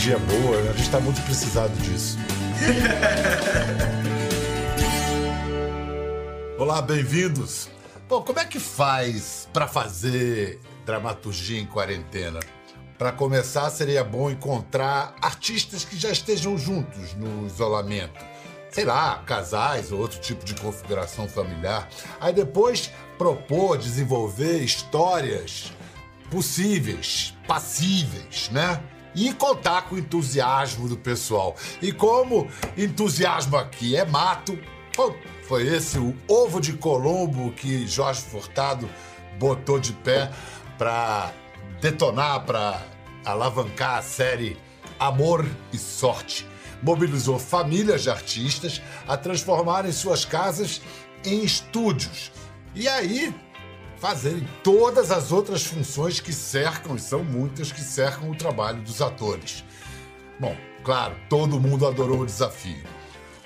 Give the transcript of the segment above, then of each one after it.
energia boa, a gente está muito precisado disso. Olá, bem-vindos. Bom, como é que faz para fazer dramaturgia em quarentena? Para começar, seria bom encontrar artistas que já estejam juntos no isolamento. Sei lá, casais ou outro tipo de configuração familiar. Aí depois propor, desenvolver histórias possíveis, passíveis, né? E contar com o entusiasmo do pessoal. E como entusiasmo aqui é mato, foi esse o ovo de Colombo que Jorge Furtado botou de pé para detonar, para alavancar a série Amor e Sorte. Mobilizou famílias de artistas a transformarem suas casas em estúdios. E aí fazerem todas as outras funções que cercam, e são muitas que cercam o trabalho dos atores. Bom, claro, todo mundo adorou o desafio.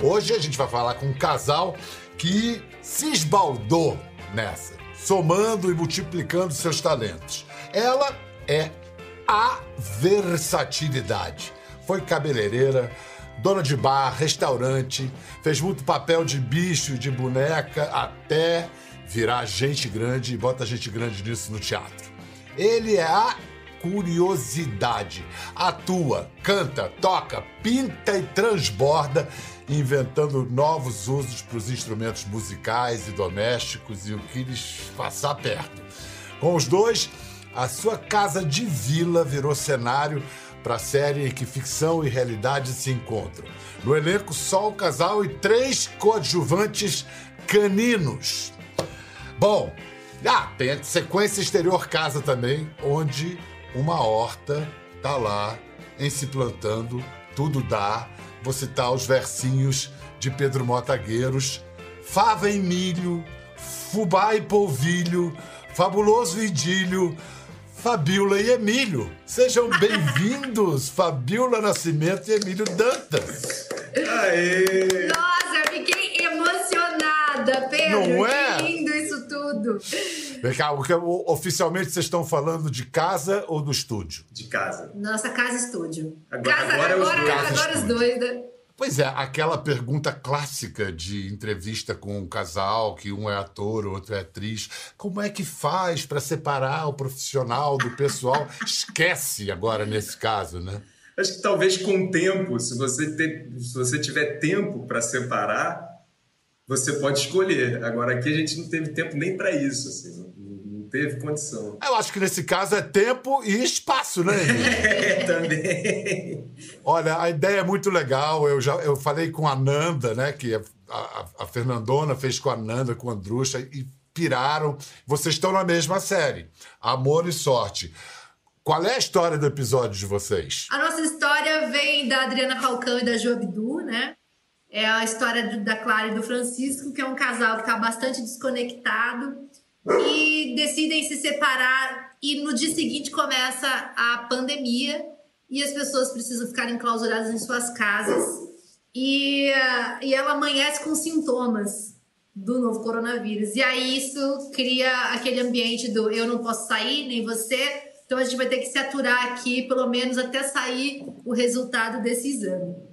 Hoje a gente vai falar com um casal que se esbaldou nessa, somando e multiplicando seus talentos. Ela é a versatilidade. Foi cabeleireira, dona de bar, restaurante, fez muito papel de bicho, de boneca, até virar gente grande e bota gente grande nisso no teatro. Ele é a curiosidade. Atua, canta, toca, pinta e transborda, inventando novos usos para os instrumentos musicais e domésticos e o que lhes passar perto. Com os dois, a sua casa de vila virou cenário para a série em que ficção e realidade se encontram. No elenco, só o casal e três coadjuvantes caninos. Bom, ah, tem a sequência exterior casa também, onde uma horta tá lá em se plantando, tudo dá. Vou citar os versinhos de Pedro Motagueiros. Fava em milho, fubá e polvilho, fabuloso idílio, Fabiola e Emílio. Sejam bem-vindos, Fabiola Nascimento e Emílio Dantas. Aê! Nossa, eu fiquei emocionada, Pedro. Não é? Tudo. Vem cá, oficialmente vocês estão falando de casa ou do estúdio? De casa. Nossa, casa estúdio. Agora, casa, agora, agora, os agora, agora os dois, né? Pois é, aquela pergunta clássica de entrevista com um casal, que um é ator, o outro é atriz. Como é que faz para separar o profissional do pessoal? Esquece agora nesse caso, né? Acho que talvez com o tempo, se você, ter, se você tiver tempo para separar, você pode escolher. Agora aqui a gente não teve tempo nem para isso, assim, não, teve condição. Eu acho que nesse caso é tempo e espaço, né? é, também. Olha, a ideia é muito legal. Eu já eu falei com a Nanda, né, que a, a, a Fernandona fez com a Nanda, com a Andrucha e piraram. Vocês estão na mesma série, Amor e Sorte. Qual é a história do episódio de vocês? A nossa história vem da Adriana Falcão e da Jo Abdu, né? É a história da Clara e do Francisco, que é um casal que está bastante desconectado e decidem se separar. E no dia seguinte começa a pandemia e as pessoas precisam ficar enclausuradas em suas casas. E, e ela amanhece com sintomas do novo coronavírus. E aí isso cria aquele ambiente do eu não posso sair, nem você. Então a gente vai ter que se aturar aqui, pelo menos até sair o resultado desse exame.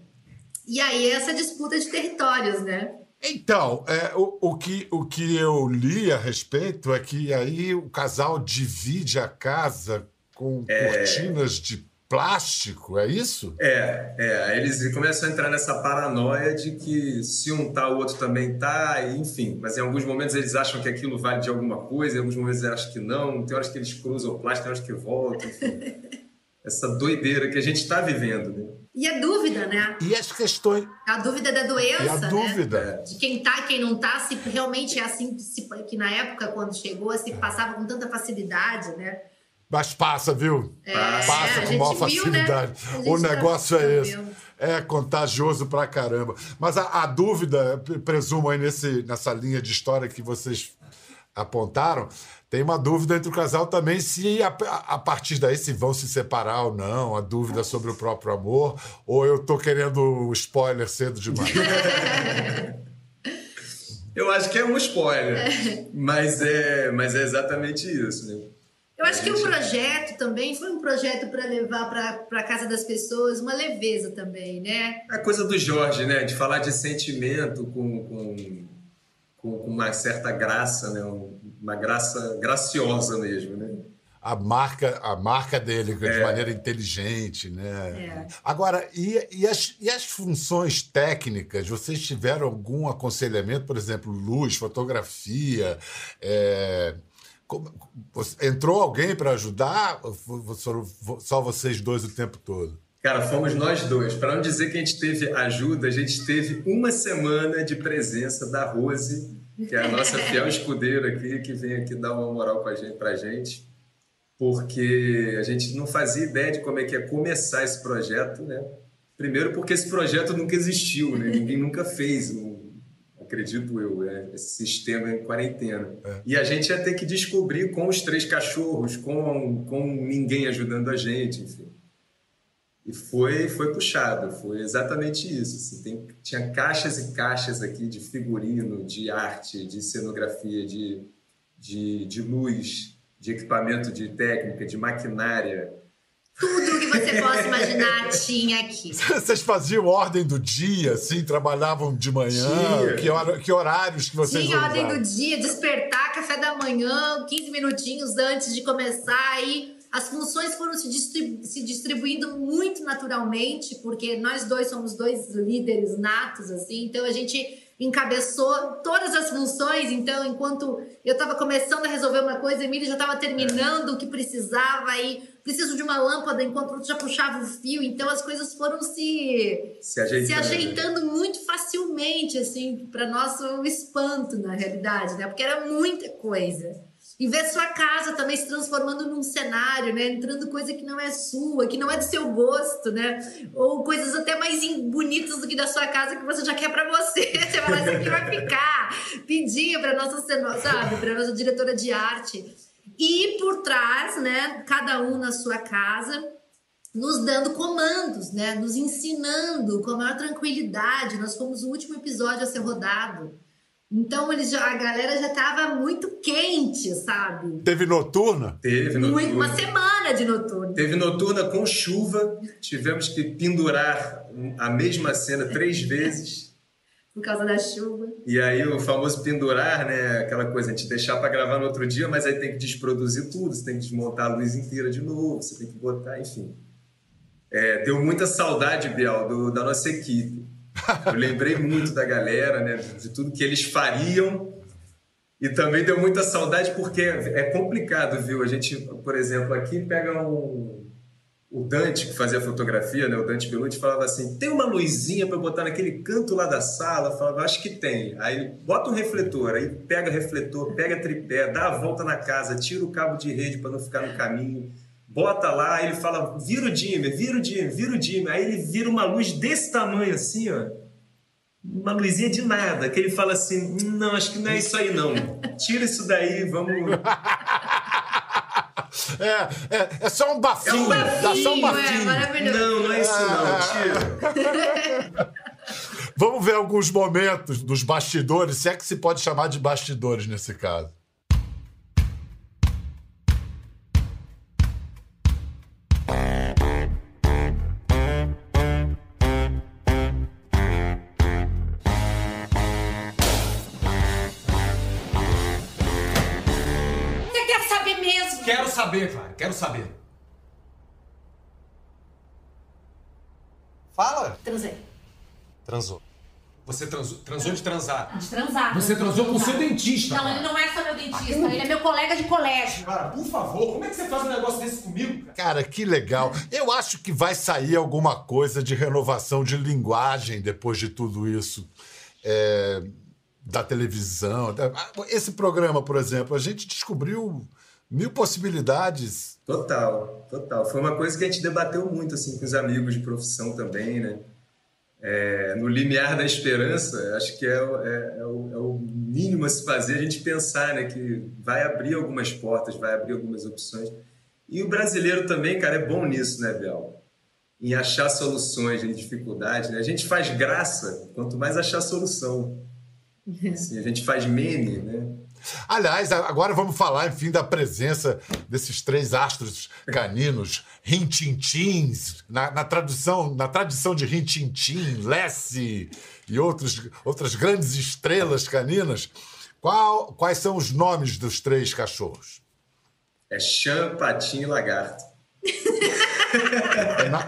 E aí essa disputa de territórios, né? Então, é, o, o, que, o que eu li a respeito é que aí o casal divide a casa com é... cortinas de plástico, é isso? É, é. Eles começam a entrar nessa paranoia de que se um tá, o outro também tá, enfim. Mas em alguns momentos eles acham que aquilo vale de alguma coisa, em alguns momentos eles acham que não, tem horas que eles cruzam o plástico, tem horas que voltam, enfim. Essa doideira que a gente está vivendo, né? E a dúvida, né? E as questões. A dúvida da doença. E a né? dúvida. De quem tá, quem não tá, se realmente é assim, se, que na época, quando chegou, se passava com tanta facilidade, né? Mas passa, viu? É, passa com maior facilidade. Né? O negócio é esse. É contagioso pra caramba. Mas a, a dúvida, presumo aí nesse, nessa linha de história que vocês apontaram, tem uma dúvida entre o casal também se a, a, partir daí se vão se separar ou não, a dúvida sobre o próprio amor, ou eu tô querendo spoiler cedo demais. eu acho que é um spoiler, mas é, mas é exatamente isso, né? Eu acho que o projeto também foi um projeto para levar para a casa das pessoas uma leveza também, né? A coisa do Jorge, né? De falar de sentimento com, com, com uma certa graça, né? Uma graça graciosa mesmo, né? a marca, a marca dele de é. maneira inteligente, né? É. Agora, e, e, as, e as funções técnicas? Vocês tiveram algum aconselhamento, por exemplo, luz, fotografia? É, como, entrou alguém para ajudar? Ou só vocês dois o tempo todo? Cara, fomos nós dois. Para não dizer que a gente teve ajuda, a gente teve uma semana de presença da Rose, que é a nossa fiel escudeira aqui, que vem aqui dar uma moral para gente, a gente porque a gente não fazia ideia de como é que ia começar esse projeto, né? Primeiro porque esse projeto nunca existiu, né? Ninguém nunca fez, um, acredito eu, né? esse sistema em quarentena. É. E a gente ia ter que descobrir com os três cachorros, com, com ninguém ajudando a gente, enfim. E foi, foi puxado, foi exatamente isso. Assim, tem, tinha caixas e caixas aqui de figurino, de arte, de cenografia, de, de, de luz, de equipamento de técnica, de maquinária. Tudo que você possa imaginar tinha aqui. Vocês faziam ordem do dia, assim, trabalhavam de manhã? Que, hora, que, horários que vocês Tinha ordem do dia, despertar, café da manhã, 15 minutinhos antes de começar. Aí as funções foram se, distribu se distribuindo muito naturalmente, porque nós dois somos dois líderes natos, assim, então a gente encabeçou todas as funções. Então, enquanto eu estava começando a resolver uma coisa, a Emília já estava terminando o que precisava. Aí, preciso de uma lâmpada, enquanto outro já puxava o fio. Então, as coisas foram se, se ajeitando, se ajeitando muito facilmente, assim, para nosso espanto, na realidade, né? Porque era muita coisa e ver sua casa também se transformando num cenário, né? Entrando coisa que não é sua, que não é do seu gosto, né? Ou coisas até mais bonitas do que da sua casa que você já quer para você. Você fala assim, que vai ficar. Pedia para nossa, sabe, para nossa diretora de arte. E por trás, né, cada um na sua casa, nos dando comandos, né? Nos ensinando com a maior tranquilidade. Nós fomos o último episódio a ser rodado. Então eles já, a galera já estava muito quente, sabe? Teve noturna? Teve noturna. Uma semana de noturna. Teve noturna com chuva. Tivemos que pendurar a mesma cena três vezes. Por causa da chuva. E aí o famoso pendurar, né? Aquela coisa, a gente deixar para gravar no outro dia, mas aí tem que desproduzir tudo, você tem que desmontar a luz inteira de novo, você tem que botar, enfim. É, deu muita saudade, Biel, do, da nossa equipe. Eu lembrei muito da galera, né, de tudo que eles fariam. E também deu muita saudade porque é complicado, viu? A gente, por exemplo, aqui pega um, o Dante, que fazia fotografia, né? o Dante Belucci, falava assim: tem uma luzinha para botar naquele canto lá da sala? Eu falava, acho que tem. Aí bota um refletor, aí pega refletor, pega tripé, dá a volta na casa, tira o cabo de rede para não ficar no caminho bota lá, ele fala, vira o dimmer, vira o dimmer, vira o dimmer. Aí ele vira uma luz desse tamanho assim, ó. Uma luzinha de nada, que ele fala assim, não, acho que não é isso aí não. Tira isso daí, vamos... É, é, é só um bafinho, é um bafinho dá só um bafinho. É não, não é isso não, tira. Vamos ver alguns momentos dos bastidores, se é que se pode chamar de bastidores nesse caso. Saber. Fala. Transei. Transou. Você transou, transou de transar? De transar. Você transou com o seu dentista. Não, ele não é só meu dentista, ele é meu colega de colégio. Cara, por favor, como é que você faz um negócio desse comigo? Cara? cara, que legal. Eu acho que vai sair alguma coisa de renovação de linguagem depois de tudo isso. É, da televisão. Esse programa, por exemplo, a gente descobriu Mil possibilidades. Total, total. Foi uma coisa que a gente debateu muito assim com os amigos de profissão também, né? É, no limiar da esperança, acho que é, é, é, o, é, o, mínimo a se fazer a gente pensar né, que vai abrir algumas portas, vai abrir algumas opções. E o brasileiro também, cara, é bom nisso, né, Bel? Em achar soluções em dificuldades. Né? A gente faz graça quanto mais achar solução. Assim, a gente faz meme, né? Aliás, agora vamos falar, enfim, da presença desses três astros caninos, rintintins, na, na tradução, na tradição de rintintim, Lessie e outros, outras grandes estrelas caninas. Qual, quais são os nomes dos três cachorros? É chã, patinho e lagarto. É na,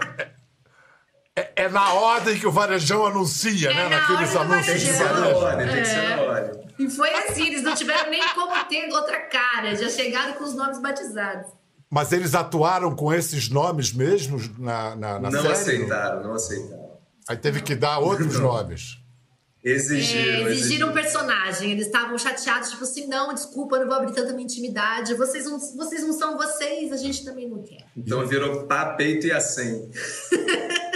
é, na ordem que o varejão anuncia, É né? na Naqueles anúncios de Tem que ser na varejo. ordem, tem que ser É. na ordem. E foi assim, eles não tiveram nem como ter outra cara, já chegaram com os nomes batizados. Mas eles atuaram com esses nomes mesmo na, na, na Não série? aceitaram, não aceitaram. Aí teve que dar outros nomes. Exigiram, É, exigiram um personagem, eles estavam chateados, tipo assim, não, desculpa, eu não vou abrir tanta minha intimidade, vocês não, vocês não são vocês, a gente também não quer. Então virou pá, peito e acém.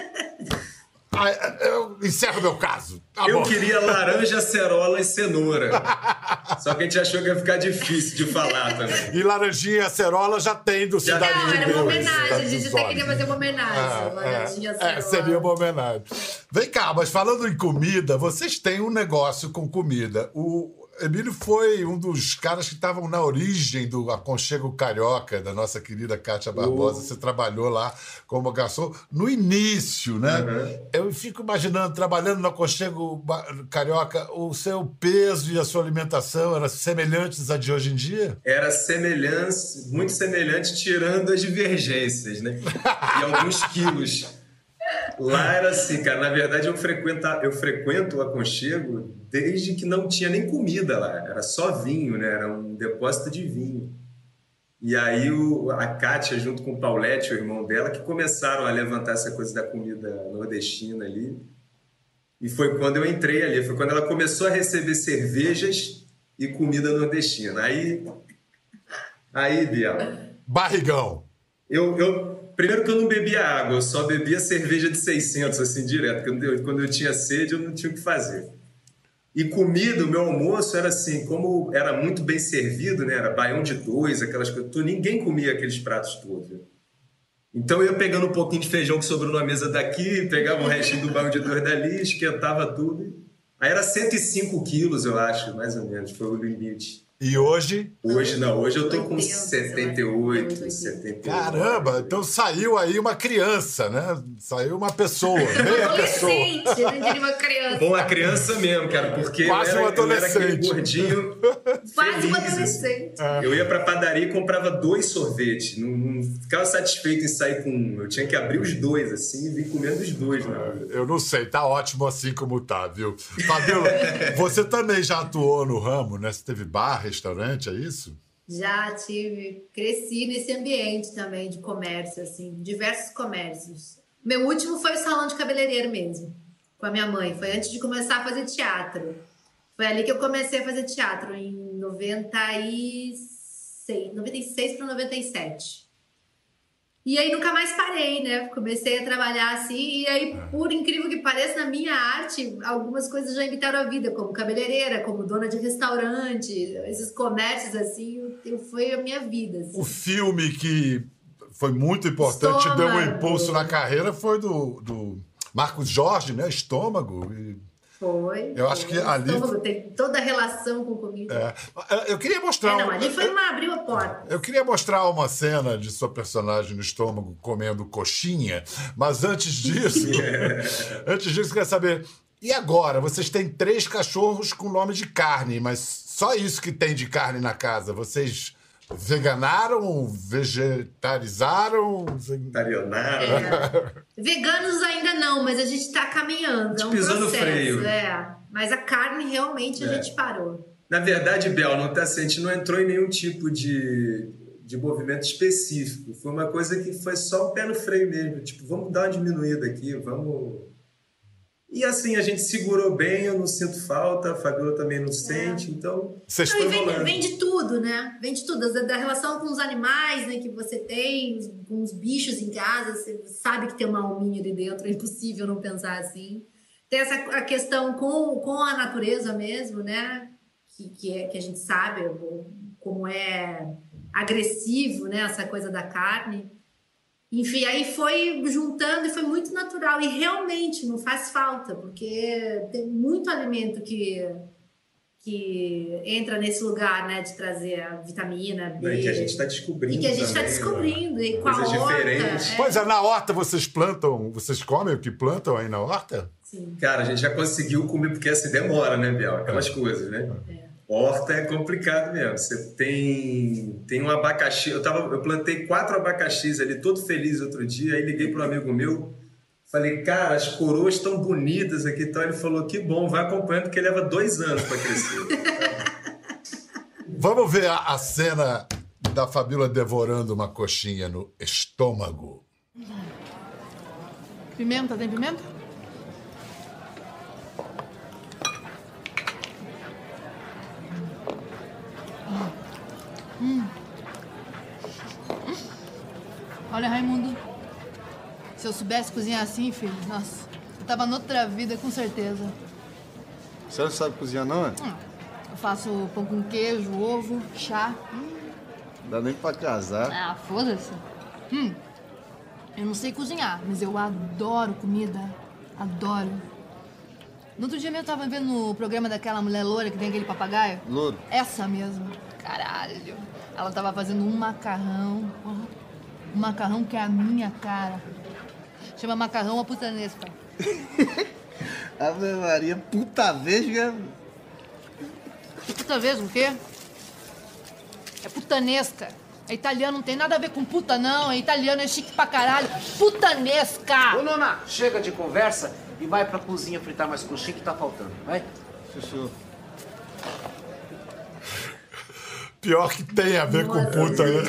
Ah, eu encerro meu caso. Tá Eu bom. queria laranja, cerola e cenoura. Só que a gente achou que ia ficar difícil de falar também. E Laranjinha e Acerola já tem do Cidade Não, de era Deus. uma homenagem, a dos gente até queria fazer uma homenagem. Ah, é. assim, É, ó. seria uma homenagem. Vem cá, mas falando em comida, vocês têm um negócio com comida. O Emílio foi um dos caras que estavam na origem do Aconchego Carioca, da nossa querida Kátia Barbosa. Você trabalhou lá como garçom no início, né? Uhum. Eu fico imaginando, trabalhando no Aconchego Carioca, o seu peso e a sua alimentação eram semelhantes à de hoje em dia? Era semelhança, muito semelhante, tirando as divergências, né? E alguns quilos. Lá era assim, cara. Na verdade, eu, frequenta, eu frequento o aconchego desde que não tinha nem comida lá. Era só vinho, né? Era um depósito de vinho. E aí o, a Kátia, junto com o Paulette, o irmão dela, que começaram a levantar essa coisa da comida nordestina ali. E foi quando eu entrei ali. Foi quando ela começou a receber cervejas e comida nordestina. Aí, aí Biel, Barrigão. eu, eu primeiro que eu não bebia água, eu só bebia cerveja de 600 assim direto, quando eu tinha sede eu não tinha o que fazer. E comida, o meu almoço era assim, como era muito bem servido, né? Era baião de dois, aquelas coisas, ninguém comia aqueles pratos todos. né? Então eu ia pegando um pouquinho de feijão que sobrou na mesa daqui, pegava o restinho do baião de dois dali, esquentava tudo. Aí era 105 quilos, eu acho, mais ou menos, foi o limite. E hoje, Hoje não, hoje eu tô com 80, 78, sei lá. 78. caramba, então saiu aí uma criança, né? Saiu uma pessoa, meia pessoa. Adolescente, não diria uma criança. Bom, a criança mesmo, cara, porque Quase eu, um era, eu era aquele adolescente. gordinho Quase um feliz, adolescente. É. Eu ia pra padaria e comprava dois sorvetes. Não, não ficava satisfeito em sair com um. Eu tinha que abrir os dois, assim, e vir comendo os dois na hora. Eu não sei, tá ótimo assim como tá, viu? Fabiola, você também já atuou no ramo, né? Você teve bar, restaurante, é isso? Já tive, cresci nesse ambiente também de comércio, assim, diversos comércios. Meu último foi o salão de cabeleireiro mesmo, com a minha mãe. Foi antes de começar a fazer teatro. Foi ali que eu comecei a fazer teatro, em 96, 96 para 97. E aí nunca mais parei, né? Comecei a trabalhar assim, e aí, por incrível que pareça, na minha arte, algumas coisas já invitaram a vida, como cabeleireira, como dona de restaurante, esses comércios assim, eu- foi a minha vida. assim. O filme que foi muito importante, Estômago. deu um impulso na carreira, foi do, do Marcos Jorge, né? Estômago. E, Foi. Eu acho que ali- Estômago tem toda a relação com comida. é, eu queria mostrar. É, não, ali foi uma abriu a porta. Eu queria mostrar uma cena de sua personagem no estômago comendo coxinha, mas antes disso, antes disso, eu queria saber. E agora? Vocês têm três cachorros com nome de carne, mas só isso que tem de carne na casa. Vocês veganaram, vegetarizaram? Tarionara. É. Veganos ainda não, mas a gente tá caminhando. É um Pisou no processo. freio. É. Mas a carne realmente a É. gente parou. Na verdade, Bel, não tá, assim, a gente não entrou em nenhum tipo de, de movimento específico. Foi uma coisa que foi só o pé no freio mesmo. Tipo, vamos dar uma diminuída aqui, vamos. E assim, a gente segurou bem, eu não sinto falta, a Fabiola também não sente, então. Vocês Não, vem, vem de tudo, né? Vem de tudo. Da, relação com os animais né, que você tem, com os bichos em casa, você sabe que tem uma alminha ali dentro, é impossível não pensar assim. Tem essa a questão com, com a natureza mesmo, né? Que, que, é, que a gente sabe como é agressivo, né? Essa coisa da carne. Enfim, aí foi juntando e foi muito natural. E realmente não faz falta, porque tem muito alimento que, que entra nesse lugar, né, de trazer a vitamina B. E que a gente está descobrindo. E que a gente está também, descobrindo. né? E com a horta. é, Pois é, na horta vocês plantam, vocês comem o que plantam aí na horta? sim. Cara, a gente já conseguiu comer, porque assim demora, né, Biel? Aquelas É. coisas, né? Horta é complicado mesmo. Você tem, tem um abacaxi. Eu, tava, eu plantei quatro abacaxis ali, todo feliz outro dia. Aí liguei para um amigo meu. Falei, cara, as coroas estão bonitas aqui. Então ele falou: que bom, vai acompanhando, porque leva dois anos para crescer. Vamos ver a, a cena da Fabíola devorando uma coxinha no estômago. Pimenta, tem pimenta? Hum. Olha, Raimundo. Se eu soubesse cozinhar assim, filho, nossa, eu tava noutra vida, com certeza. Você não sabe cozinhar, não, é? Eu faço pão com queijo, ovo, chá. Não dá nem pra casar. Ah, foda-se. Hum, eu não sei cozinhar, mas eu adoro comida. Adoro. No outro dia eu tava vendo o programa daquela mulher loura que tem aquele papagaio. Louro. Essa mesmo. Caralho. Ela tava fazendo um macarrão. porra. Um macarrão que é a minha cara. Chama macarrão a putanesca. Ave Maria, puta vesga. Puta vez o quê? É putanesca. É italiano, não tem nada a ver com puta, não. É italiano, é chique pra caralho. Putanesca! Ô, Nona, chega de conversa e vai pra cozinha fritar mais coxinha que tá faltando, vai? Chuchu. Pior que tem a ver com puta, né?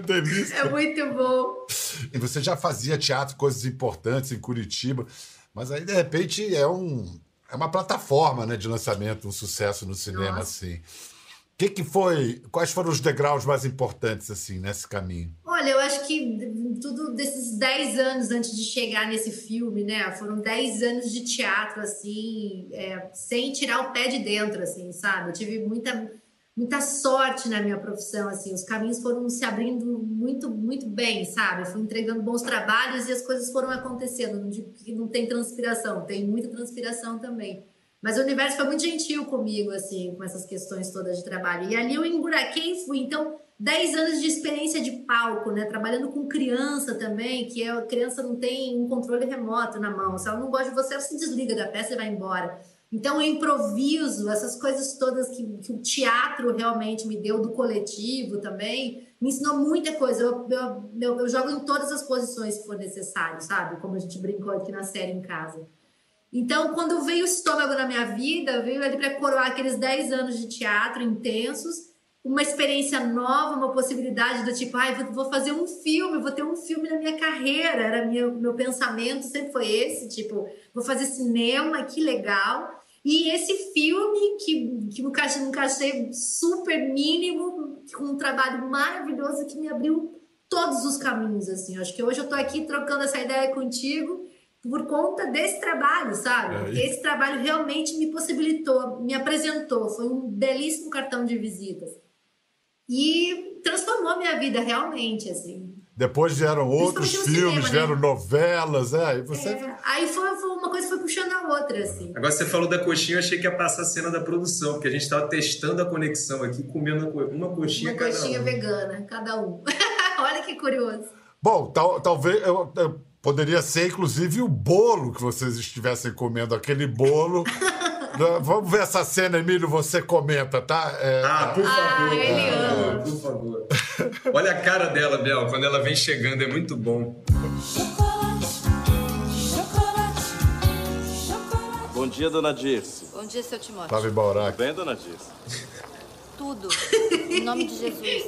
Delícia. É muito bom. E você já fazia teatro, coisas importantes em Curitiba, mas aí de repente é um é uma plataforma, né, de lançamento, um sucesso no cinema Nossa. assim. O que que foi? Quais foram os degraus mais importantes assim nesse caminho? Olha, eu acho que tudo desses 10 anos antes de chegar nesse filme, né? Foram 10 anos de teatro, assim, é, sem tirar o pé de dentro, assim, sabe? Eu tive muita, muita sorte na minha profissão, assim. Os caminhos foram se abrindo muito, muito bem, sabe? Eu fui entregando bons trabalhos e as coisas foram acontecendo. Não digo que não tem transpiração, tem muita transpiração também. Mas o universo foi muito gentil comigo, assim, com essas questões todas de trabalho. E ali eu emburaquei e fui. Então, 10 anos de experiência de palco, né? Trabalhando com criança também, que é, a criança não tem um controle remoto na mão. Se ela não gosta de você, ela se desliga da peça e vai embora. Então, eu improviso, essas coisas todas que, que o teatro realmente me deu, do coletivo também, me ensinou muita coisa. Eu, eu, eu, eu jogo em todas as posições se for necessário, sabe? Como a gente brincou aqui na série em casa. Então, quando veio o estômago na minha vida, veio ali para coroar aqueles 10 anos de teatro intensos, uma experiência nova, uma possibilidade do tipo, ai, vou, fazer um filme, vou ter um filme na minha carreira. Era minha, meu pensamento, sempre foi esse, tipo, vou fazer cinema, que legal. E esse filme, que, que um cachê, um cachê super mínimo, com um trabalho maravilhoso que me abriu todos os caminhos, assim. Acho que hoje eu tô aqui trocando essa ideia contigo por conta desse trabalho, sabe? É, Porque esse trabalho realmente me possibilitou, me apresentou, foi um belíssimo cartão de visitas. E transformou a minha vida realmente, assim. Depois vieram outros filmes, cinema, né? vieram novelas, é, e você É, aí foi, foi uma coisa foi puxando a outra, assim. Agora você falou da coxinha, eu achei que ia passar a cena da produção, porque a gente estava testando a conexão aqui, comendo uma co- uma coxinha Uma cada coxinha um. vegana, cada um. Olha que curioso. Bom, tal- talvez eu, eu- poderia ser inclusive o bolo que vocês estivessem comendo, aquele bolo. Né, Vamos ver essa cena, Emílio, você comenta, tá? É, Ah, por favor. Ah, ele por favor, ama. Por favor. Olha a cara dela, Bel, quando ela vem chegando, é muito bom. Bom dia, dona Dirce. Bom dia, seu Timóteo. Em Baurac. Bem, dona Dirce? Tudo. Em nome de Jesus.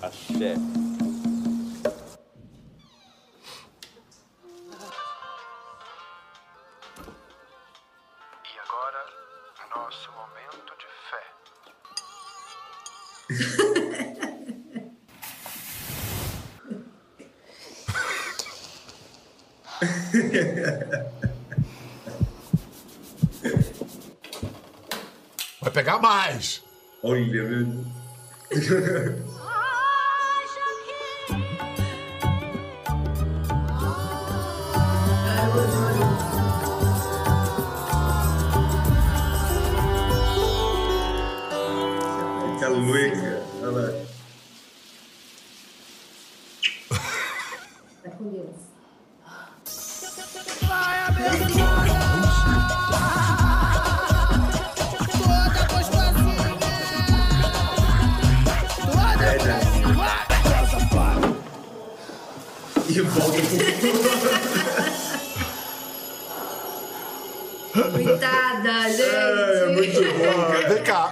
Axé. E agora, nosso momento de fé. Vai pegar mais. Olha, meu Deus.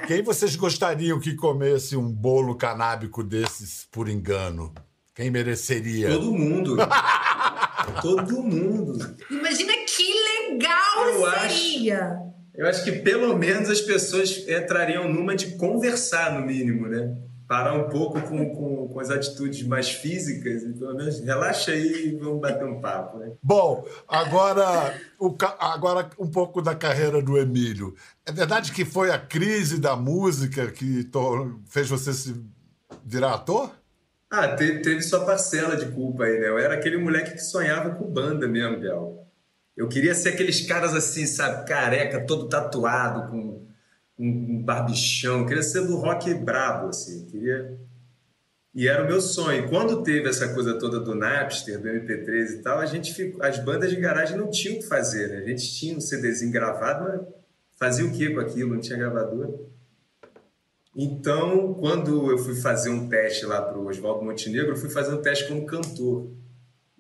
quem vocês gostariam que comesse um bolo canábico desses por engano? Quem mereceria? Todo mundo. Todo mundo. Imagina que legal Eu acho. seria. Eu acho que pelo menos as pessoas entrariam numa de conversar, no mínimo, né? Parar um pouco com, com, com as atitudes mais físicas e pelo menos relaxa aí e vamos bater um papo, né? Bom, agora, o agora um pouco da carreira do Emílio. É verdade que foi a crise da música que fez você se virar ator? Ah, teve, teve sua parcela de culpa aí, né? Eu era aquele moleque que sonhava com banda mesmo, Biel. Eu queria ser aqueles caras assim, sabe, careca, todo tatuado, com um, barbichão. Queria ser do rock brabo, assim. Queria... E era o meu sonho. Quando teve essa coisa toda do Napster, do MP3 e tal, a gente ficou... as bandas de garagem não tinham o que fazer, né? A gente tinha um CDzinho gravado, mas fazia o que com aquilo? Não tinha gravadora. Então, quando eu fui fazer um teste lá para o Oswaldo Montenegro, eu fui fazer um teste como cantor.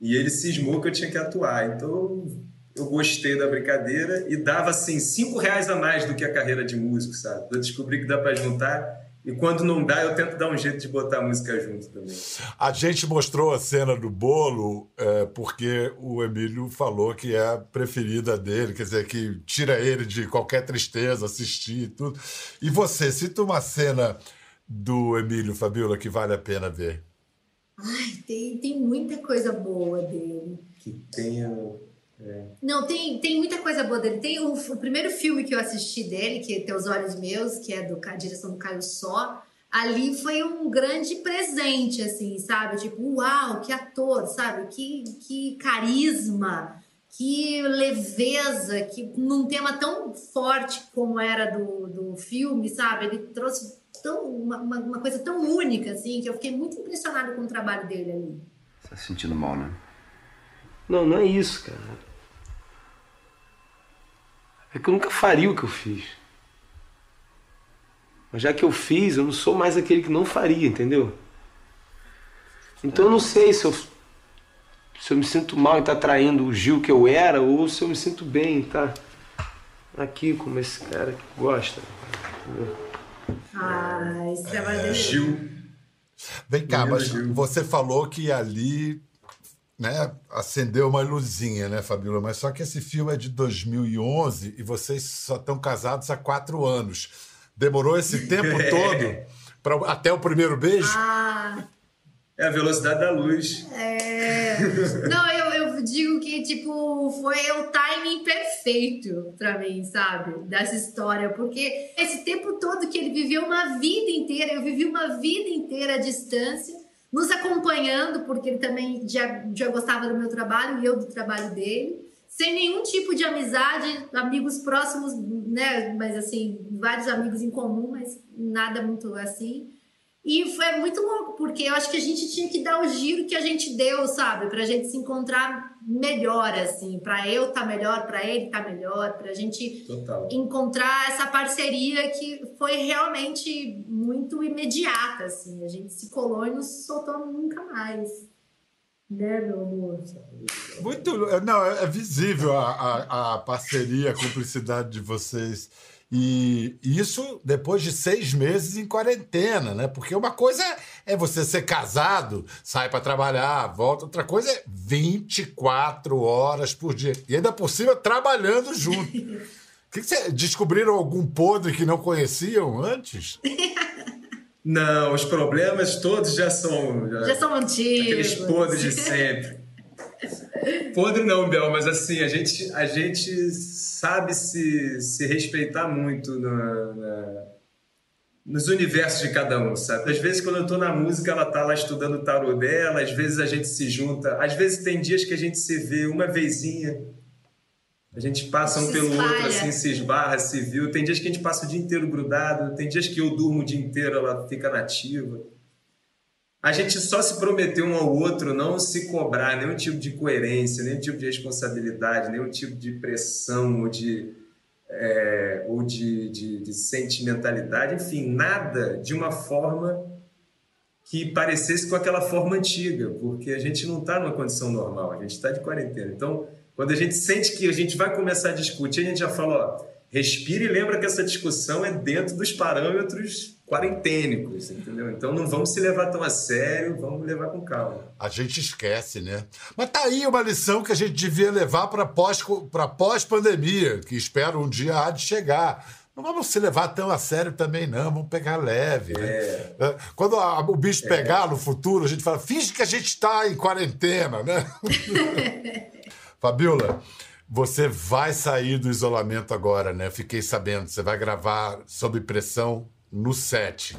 E ele cismou que eu tinha que atuar. Então, eu gostei da brincadeira e dava, assim, cinco reais a mais do que a carreira de músico, sabe? Eu descobri que dá para juntar. E quando não dá, eu tento dar um jeito de botar a música junto também. A gente mostrou a cena do bolo é, porque o Emílio falou que é a preferida dele, quer dizer, que tira ele de qualquer tristeza, assistir e tudo. E você, cita uma cena do Emílio Fabiola que vale a pena ver. Ai, tem, tem muita coisa boa dele. Que tenha... Não, tem, tem muita coisa boa dele. Tem o, o primeiro filme que eu assisti dele, que é Teus Olhos Meus, que é do, a direção do Caio Só. Ali foi um grande presente, assim, sabe? Tipo, uau, que ator, sabe? Que, que carisma, que leveza, que num tema tão forte como era do, do filme, sabe? Ele trouxe tão, uma, uma, coisa tão única, assim, que eu fiquei muito impressionada com o trabalho dele ali. Você tá se sentindo mal, né? Não, não é isso, cara. É que eu nunca faria o que eu fiz. Mas já que eu fiz, eu não sou mais aquele que não faria, entendeu? Então eu não sei se eu, se eu me sinto mal em estar traindo o Gil que eu era ou se eu me sinto bem em estar aqui como esse cara que gosta. entendeu? Ah, esse trabalho dele. Gil. Vem cá, mas Gil. você falou que ali né, acendeu uma luzinha, né, Fabiola? Mas só que esse filme é de 2011 e vocês só estão casados há quatro anos. Demorou esse tempo todo pra, até o primeiro beijo? Ah, É a velocidade da luz. É... Não, eu, eu digo que, tipo, foi o timing perfeito pra mim, sabe? Dessa história. Porque esse tempo todo que ele viveu uma vida inteira, eu vivi uma vida inteira à distância, nos acompanhando, porque ele também já, já gostava do meu trabalho e eu do trabalho dele. Sem nenhum tipo de amizade, amigos próximos, né? Mas assim, vários amigos em comum, mas nada muito assim. E foi muito louco, porque eu acho que a gente tinha que dar o giro que a gente deu, sabe? Pra gente se encontrar melhor, assim. Pra eu tá melhor, pra ele tá melhor, pra gente Total. encontrar essa parceria que foi realmente muito imediata, assim. A gente se colou e não se soltou nunca mais. Né, meu amor? Muito. Não, é é visível a, a, a parceria, a cumplicidade de vocês. E isso depois de seis meses em quarentena, né? Porque uma coisa é você ser casado, sai para trabalhar, volta. Outra coisa é 24 horas por dia. E ainda por cima trabalhando junto. Que que você, descobriram algum podre que não conheciam antes? Não, os problemas todos já são. Já são antigos. Aqueles podres de sempre. Podre não, Bel, mas assim, a gente, a gente sabe se, se respeitar muito na, na- nos universos de cada um, sabe? Às vezes, quando eu tô na música, ela tá lá estudando o tarô dela, às vezes a gente se junta, às vezes tem dias que a gente se vê uma vezinha A gente passa um Se pelo espalha. outro, assim, se esbarra, se viu. Tem dias que a gente passa o dia inteiro grudado, tem dias que eu durmo o dia inteiro, ela fica nativa. A gente só se prometeu um ao outro não se cobrar nenhum tipo de coerência, nenhum tipo de responsabilidade, nenhum tipo de pressão ou de, é, ou de, de, de sentimentalidade, enfim, nada de uma forma que parecesse com aquela forma antiga, porque a gente não está numa condição normal, a gente está de quarentena. Então, quando a gente sente que a gente vai começar a discutir, a gente já fala, ó, respira e lembra que essa discussão é dentro dos parâmetros quarentênicos, entendeu? Então não vamos se levar tão a sério, vamos levar com calma. A gente esquece, né? Mas tá aí uma lição que a gente devia levar para pós, pra pós-pandemia, que espero um dia há de chegar. Não vamos se levar tão a sério também, não. Vamos pegar leve. né? É, Quando a- o bicho pegar no futuro, a gente fala, finge que a gente está em quarentena, né? Fabiola, você vai sair do isolamento agora, né? Fiquei sabendo. Você vai gravar Sob Pressão no set.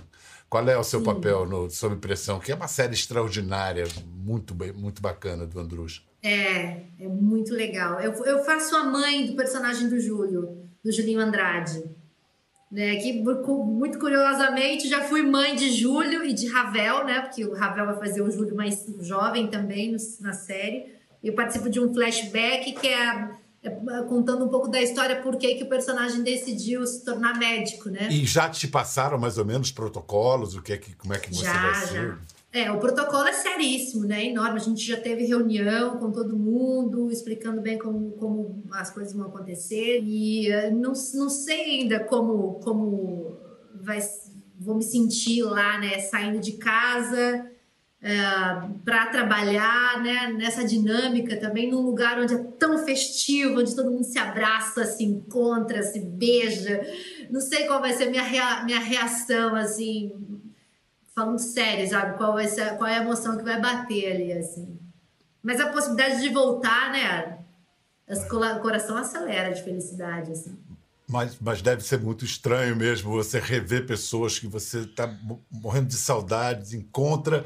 Qual é o seu Sim. papel no Sob Pressão? Que é uma série extraordinária, muito, muito bacana do Andruja. É, é muito legal. Eu, eu faço a mãe do personagem do Júlio, do Julinho Andrade. Né, que muito curiosamente já fui mãe de Júlio e de Ravel, né? Porque o Ravel vai fazer o Júlio mais jovem também na série. Eu participo de um flashback que é, é contando um pouco da história por que o personagem decidiu se tornar médico, né? E já te passaram mais ou menos protocolos? O que é que, como é que você Já, vai ser? já. É, o protocolo é seríssimo, né? Enorme. A gente já teve reunião com todo mundo, explicando bem como, como as coisas vão acontecer. E eh, não, não sei ainda como, como vai, vou me sentir lá, né? Saindo de casa para trabalhar, né? Nessa dinâmica também, num lugar onde é tão festivo, onde todo mundo se abraça, se encontra, se beija. Não sei qual vai ser a minha, rea- minha reação, assim, falando sério, sabe? Qual, vai ser, qual é a emoção que vai bater ali, assim. Mas a possibilidade de voltar, né? O coração acelera de felicidade, assim. Mas, mas deve ser muito estranho mesmo você rever pessoas que você está morrendo de saudades, encontra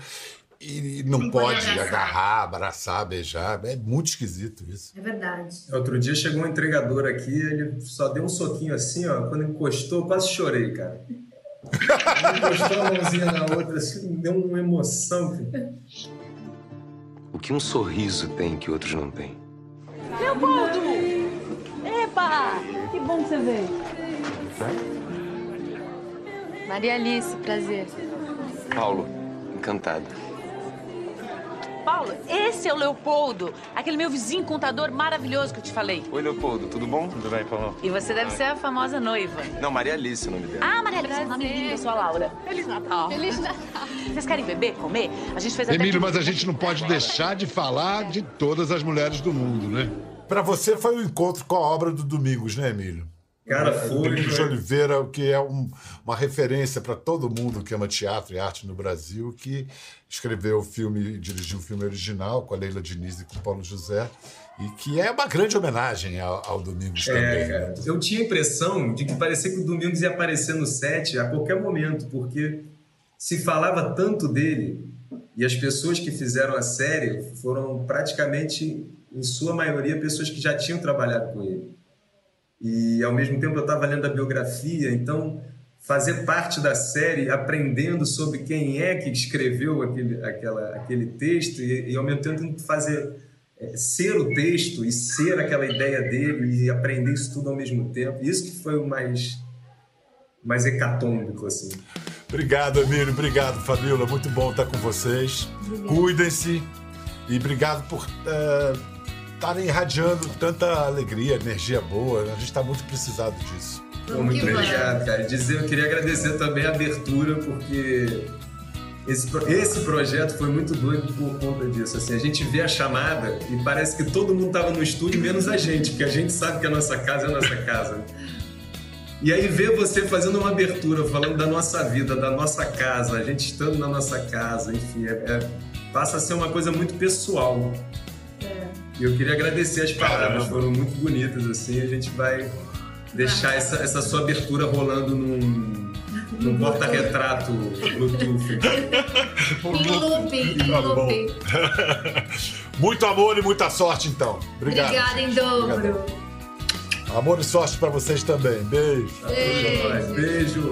e não, Não pode agarrar, abraçar, beijar. É muito esquisito isso. É verdade. Outro dia chegou um entregador aqui, ele só deu um soquinho assim, ó. Quando encostou, eu quase chorei, cara. Ele encostou a mãozinha na outra, assim, deu uma emoção. cara. O que um sorriso tem que outros não têm? Leopoldo! Epa! Que bom que você veio. Maria Alice, prazer. Paulo, encantado. Paulo, esse é o Leopoldo, aquele meu vizinho contador maravilhoso que eu te falei. Oi, Leopoldo, tudo bom? Tudo bem, Paulo? E você deve ser a famosa noiva. Não, Maria Alice é o nome dela. Ah, Maria Alice, nome lindo, eu sou a Laura. Feliz Natal. Feliz Natal. Vocês querem beber, comer? A gente fez até... Emílio, mas a gente não pode deixar de falar de todas as mulheres do mundo, né? Para você foi um encontro com a obra do Domingos, né, Emílio? Cara, foi, Domingos de foi. Oliveira, que é um- uma referência para todo mundo que ama teatro e arte no Brasil, que escreveu o filme, dirigiu o filme original com a Leila Diniz e com o Paulo José, e que é uma grande homenagem ao, ao Domingos É, também. cara. Eu tinha a impressão de que parecia que o Domingos ia aparecer no set a qualquer momento, porque se falava tanto dele e as pessoas que fizeram a série foram praticamente, em sua maioria, pessoas que já tinham trabalhado com ele. E ao mesmo tempo eu estava lendo a biografia, então fazer parte da série, aprendendo sobre quem é que escreveu aquele, aquela, aquele texto e, e ao mesmo tempo fazer é, ser o texto e ser aquela ideia dele e aprender isso tudo ao mesmo tempo. Isso que foi o mais mais hecatômbico assim. Obrigado, Emílio. Obrigado, Fabiola. Muito bom estar com vocês. Cuidem-se e obrigado por eh, estarem irradiando tanta alegria, energia boa. A gente está muito precisado disso. Pô, muito obrigado, cara. Dizer, eu queria agradecer também a abertura, porque esse, esse projeto foi muito doido por conta disso. Assim, a gente vê a chamada e parece que todo mundo estava no estúdio, menos a gente, porque a gente sabe que a nossa casa é a nossa casa. E aí ver você fazendo uma abertura, falando da nossa vida, da nossa casa, a gente estando na nossa casa, enfim, é- é- passa a ser uma coisa muito pessoal. E eu queria agradecer as palavras, foram muito bonitas, assim, a gente vai deixar essa, essa sua abertura rolando num, num porta-retrato Bluetooth. Em looping, em Tá looping. Muito amor e muita sorte, então. Obrigado. Obrigada em dobro. Amor e sorte pra vocês também. Beijo. Beijo. Beijo.